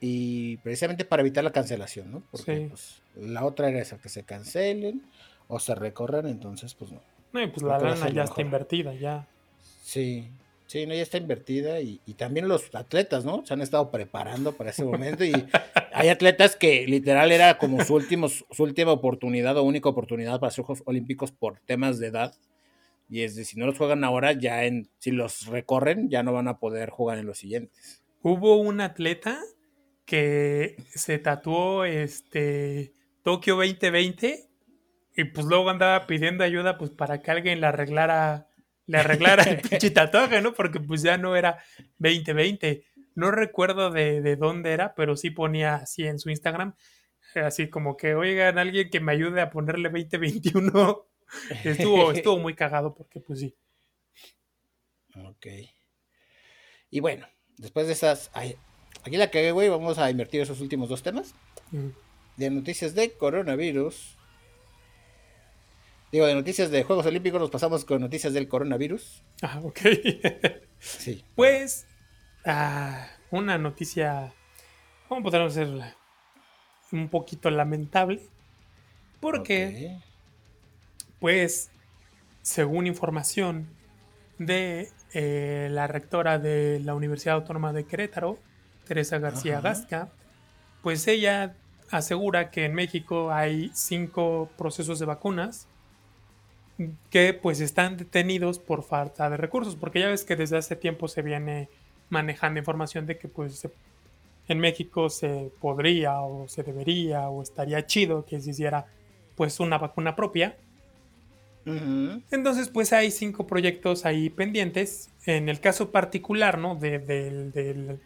y precisamente para evitar la cancelación, ¿no? Porque Sí. pues, la otra era esa, que se cancelen o se recorran, entonces pues no. No, y pues Creo la lana ya está invertida, ya. Sí, sí, no, ya está invertida y, y también los atletas, ¿no? Se han estado preparando para ese momento y hay atletas que literal era como su, último, su última oportunidad o única oportunidad para los Juegos Olímpicos por temas de edad. Y es de si no los juegan ahora, ya en, si los recorren, ya no van a poder jugar en los siguientes. Hubo un atleta que se tatuó este Tokio 2020 y pues luego andaba pidiendo ayuda pues para que alguien le arreglara le arreglara el pinche tatuaje, ¿no? Porque pues ya no era 2020. No recuerdo de, de dónde era, pero sí ponía así en su Instagram, eh, así como que, oigan, alguien que me ayude a ponerle 2021. Estuvo, estuvo muy cagado porque pues sí. Ok. Y bueno, después de esas. ay, aquí la cagué, güey. Vamos a invertir esos últimos dos temas. De noticias de coronavirus. Digo, de noticias de Juegos Olímpicos nos pasamos con noticias del coronavirus. Ah, ok. Sí. Pues, ah, una noticia, ¿cómo podemos decirla? Un poquito lamentable. Porque, pues, según información de eh, la rectora de la Universidad Autónoma de Querétaro, Teresa García Ajá. Gasca, pues ella asegura que en México hay cinco procesos de vacunas que pues están detenidos por falta de recursos, porque ya ves que desde hace tiempo se viene manejando información de que pues en México se podría o se debería o estaría chido que se hiciera pues una vacuna propia. Entonces, pues hay cinco proyectos ahí pendientes. En el caso particular, ¿no? De, del- del-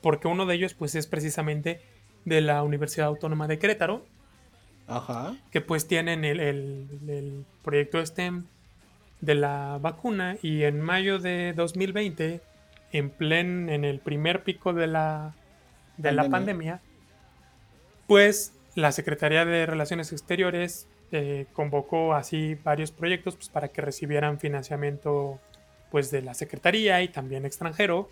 porque uno de ellos, pues, es precisamente de la Universidad Autónoma de Querétaro, Ajá. que pues tienen el, el- el proyecto STEM de la vacuna y en mayo de 2020, en plen, en el primer pico de la, de la Pandemia. pues la Secretaría de Relaciones Exteriores eh, convocó así varios proyectos pues, para que recibieran financiamiento pues de la Secretaría y también extranjero.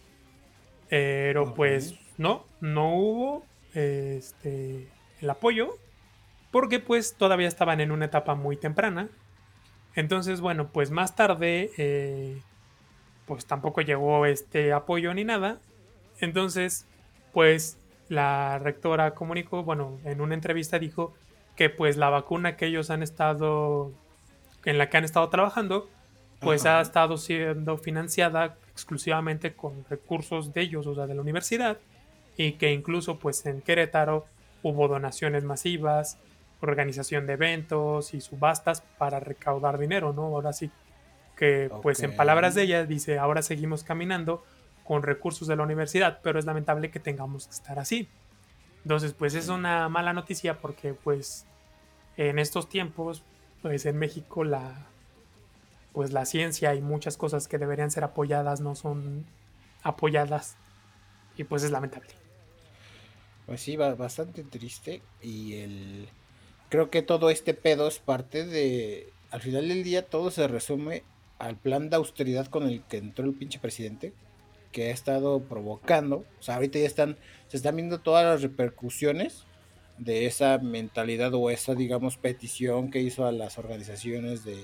Pero pues no, no hubo este, el apoyo porque pues todavía estaban en una etapa muy temprana. Entonces, bueno, pues más tarde eh, pues tampoco llegó este apoyo ni nada. Entonces, pues la rectora comunicó, bueno, en una entrevista dijo que pues la vacuna que ellos han estado, en la que han estado trabajando, pues Ajá. ha estado siendo financiada exclusivamente con recursos de ellos, o sea, de la universidad, y que incluso pues en Querétaro hubo donaciones masivas, organización de eventos y subastas para recaudar dinero, ¿no? Ahora sí que pues en palabras de ella dice, ahora seguimos caminando con recursos de la universidad, pero es lamentable que tengamos que estar así. Entonces, pues es una mala noticia porque pues en estos tiempos, pues en México la pues la ciencia y muchas cosas que deberían ser apoyadas no son apoyadas y pues es lamentable. Pues sí, ba- bastante triste. Y el. Creo que todo este pedo es parte de. Al final del día, todo se resume al plan de austeridad con el que entró el pinche presidente. Que ha estado provocando. O sea, ahorita ya están. Se están viendo todas las repercusiones de esa mentalidad o esa, digamos, petición que hizo a las organizaciones de.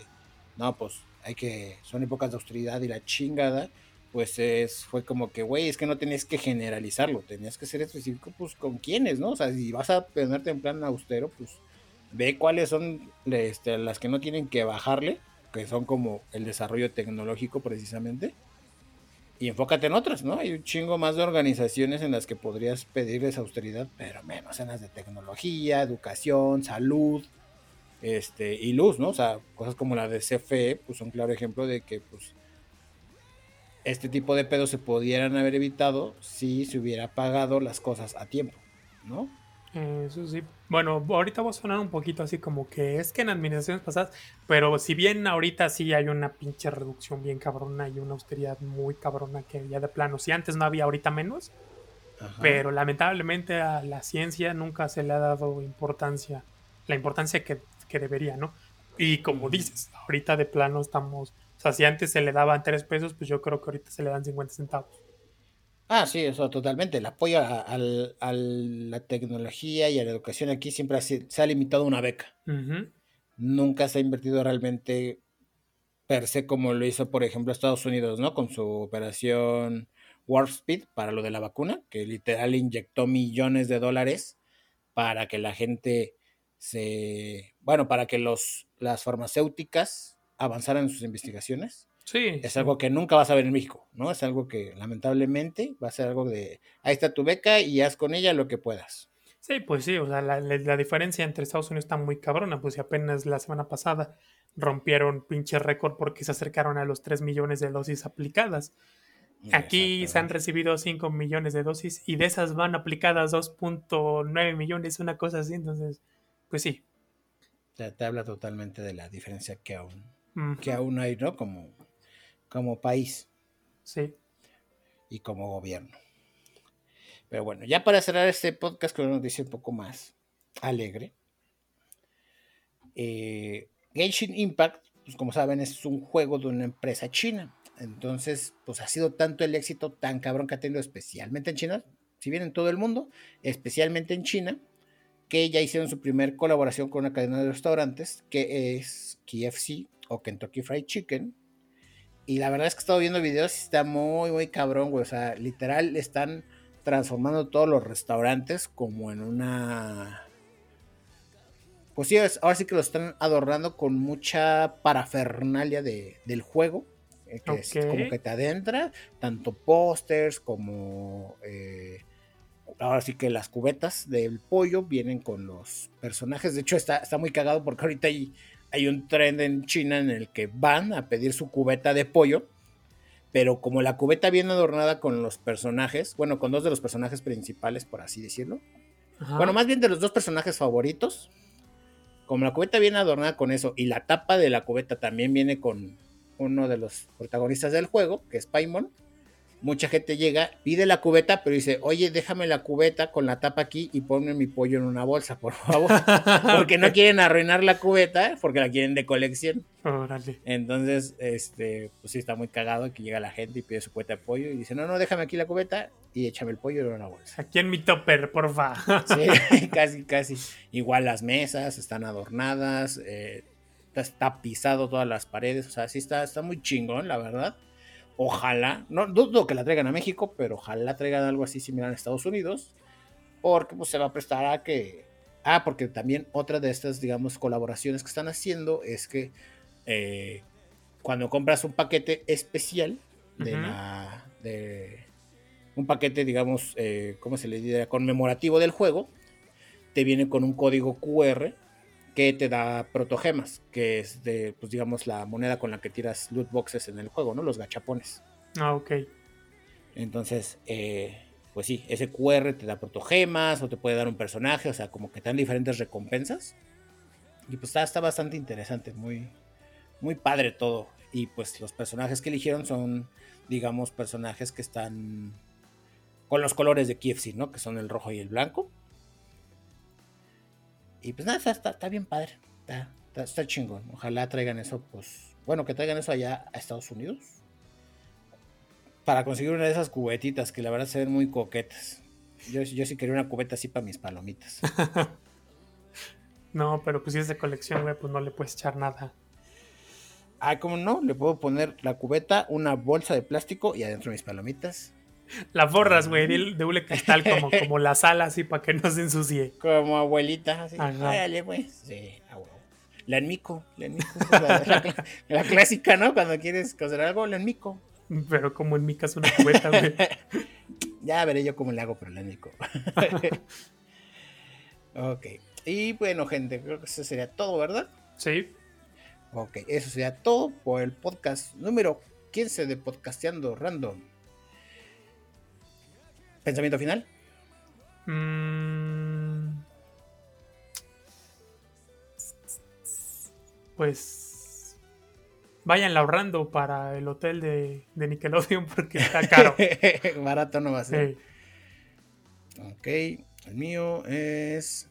No, pues hay que. Son épocas de austeridad y la chingada pues es, fue como que, güey, es que no tenías que generalizarlo, tenías que ser específico, pues, con quiénes, ¿no? O sea, si vas a ponerte en plan austero, pues, ve cuáles son este, las que no tienen que bajarle, que son como el desarrollo tecnológico precisamente, y enfócate en otras, ¿no? Hay un chingo más de organizaciones en las que podrías pedirles austeridad, pero menos en las de tecnología, educación, salud, este, y luz, ¿no? O sea, cosas como la de CFE, pues son claro ejemplo de que, pues, este tipo de pedos se pudieran haber evitado si se hubiera pagado las cosas a tiempo, ¿no? Eso sí. Bueno, ahorita voy a sonar un poquito así como que es que en administraciones pasadas, pero si bien ahorita sí hay una pinche reducción bien cabrona y una austeridad muy cabrona que ya de plano, si antes no había, ahorita menos, pero lamentablemente a la ciencia nunca se le ha dado importancia, la importancia que, que debería, ¿no? Y como dices, ahorita de plano estamos, o sea, si antes se le daban 3 pesos, pues yo creo que ahorita se le dan 50 centavos. Ah, sí, eso totalmente. El apoyo a, la tecnología y a la educación aquí siempre se ha limitado a una beca. Nunca se ha invertido realmente per se como lo hizo, por ejemplo, Estados Unidos, ¿no? Con su operación Warp Speed para lo de la vacuna, que literal inyectó millones de dólares para que la gente se, bueno, para que los, las farmacéuticas avanzaran en sus investigaciones Sí. Es algo que nunca vas a ver en México, ¿no? Es algo que lamentablemente va a ser algo de, ahí está tu beca y haz con ella lo que puedas. Sí, pues sí, o sea, la, diferencia entre Estados Unidos está muy cabrona, pues si apenas la semana pasada rompieron pinche récord porque se acercaron a los 3 millones de dosis aplicadas. Aquí se han recibido 5 millones de dosis y de esas van aplicadas 2.9 millones, una cosa así, entonces, pues sí. Te, te habla totalmente de la diferencia que aún, que aún hay, ¿no? Como como país. Sí. Y como gobierno. Pero bueno, ya para cerrar este podcast con una noticia un poco más alegre. Eh, Genshin Impact, pues como saben, es un juego de una empresa china. Entonces, pues ha sido tanto el éxito tan cabrón que ha tenido especialmente en China, si bien en todo el mundo, especialmente en China, que ya hicieron su primer colaboración con una cadena de restaurantes que es KFC o Kentucky Fried Chicken, y la verdad es que he estado viendo videos y está muy, muy cabrón, güey. O sea, literal están transformando todos los restaurantes como en una. Pues sí, ahora sí que lo están adornando con mucha parafernalia de, del juego. Eh, que es como que te adentra, tanto pósters como. Eh, ahora sí que las cubetas del pollo vienen con los personajes. De hecho, está, está muy cagado porque ahorita hay hay un trend en China en el que van a pedir su cubeta de pollo, pero como la cubeta viene adornada con los personajes, bueno, con dos de los personajes principales, por así decirlo, bueno, más bien de los dos personajes favoritos, como la cubeta viene adornada con eso y la tapa de la cubeta también viene con uno de los protagonistas del juego, que es Paimon, mucha gente llega, pide la cubeta, pero dice, oye, déjame la cubeta con la tapa aquí y ponme mi pollo en una bolsa, por favor. porque no quieren arruinar la cubeta, porque la quieren de colección. Entonces, este, pues sí, está muy cagado que llega la gente y pide su cubeta de pollo y dice, no, no, déjame aquí la cubeta y échame el pollo en una bolsa. Aquí en mi topper, porfa. sí, casi, casi. Igual las mesas están adornadas, eh, está tapizado todas las paredes, o sea, sí está, está muy chingón, la verdad. Ojalá, no dudo que la traigan a México, pero ojalá traigan algo así similar a Estados Unidos, porque pues se va a prestar a que... Ah, porque también otra de estas, digamos, colaboraciones que están haciendo es que eh, cuando compras un paquete especial de la... De, un paquete, digamos, eh, ¿cómo se le diría? Conmemorativo del juego, te viene con un código QR que te da protogemas, que es de, pues digamos, la moneda con la que tiras loot boxes en el juego, ¿no? Los gachapones. Ah, ok. Entonces, eh, pues sí, ese QR te da protogemas o te puede dar un personaje, o sea, como que te dan diferentes recompensas. Y pues está, está bastante interesante, muy, muy padre todo. Y pues los personajes que eligieron son, digamos, personajes que están con los colores de KFC, ¿no? Que son el rojo y el blanco. Y pues nada, está, bien padre. Está, chingón. Ojalá traigan eso, pues. Bueno, que traigan eso allá a Estados Unidos. Para conseguir una de esas cubetitas que la verdad se ven muy coquetas. Yo, yo sí quería una cubeta así para mis palomitas. no, pero pues si es de colección, güey, pues no le puedes echar nada. Ah, como no, le puedo poner la cubeta, una bolsa de plástico y adentro mis palomitas. La borras, güey, de, hule cristal como, como la sala, así para que no se ensucie. Como abuelita, así. Dale, güey. Sí, La enmico, la enmico. La, clásica, ¿no? Cuando quieres coser algo, la enmico. Pero como en mi caso una cubeta, güey. ya veré yo cómo le hago, pero la enmico. ok. Y bueno, gente, creo que eso sería todo, ¿verdad? Sí. Ok, eso sería todo por el podcast número 15 de Podcasteando Random. ¿Pensamiento final? Mm. Pues vayan ahorrando para el hotel de, de Nickelodeon porque está caro. Barato no va a ser. Sí. Ok, el mío es...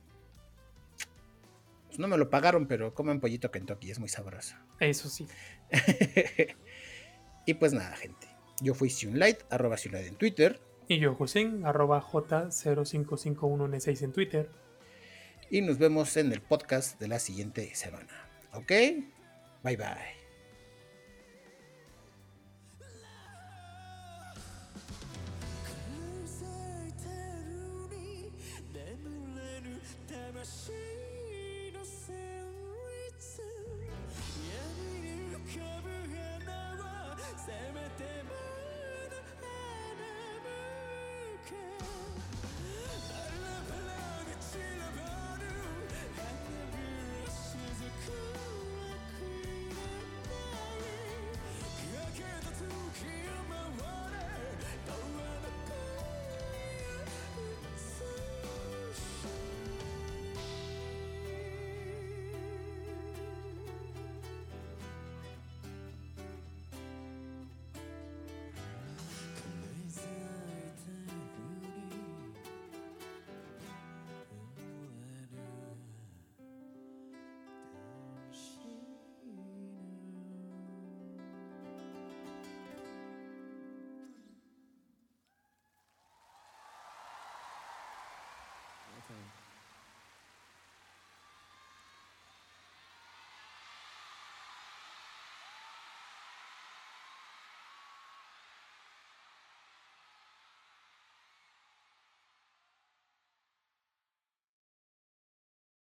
Pues no me lo pagaron, pero comen pollito Kentucky, es muy sabroso. Eso sí. y pues nada, gente. Yo fui Sunlight, arroba Sunlight en Twitter. Y yo, José, arroba J0551N6 en Twitter. Y nos vemos en el podcast de la siguiente semana. ¿Ok? Bye bye. 咲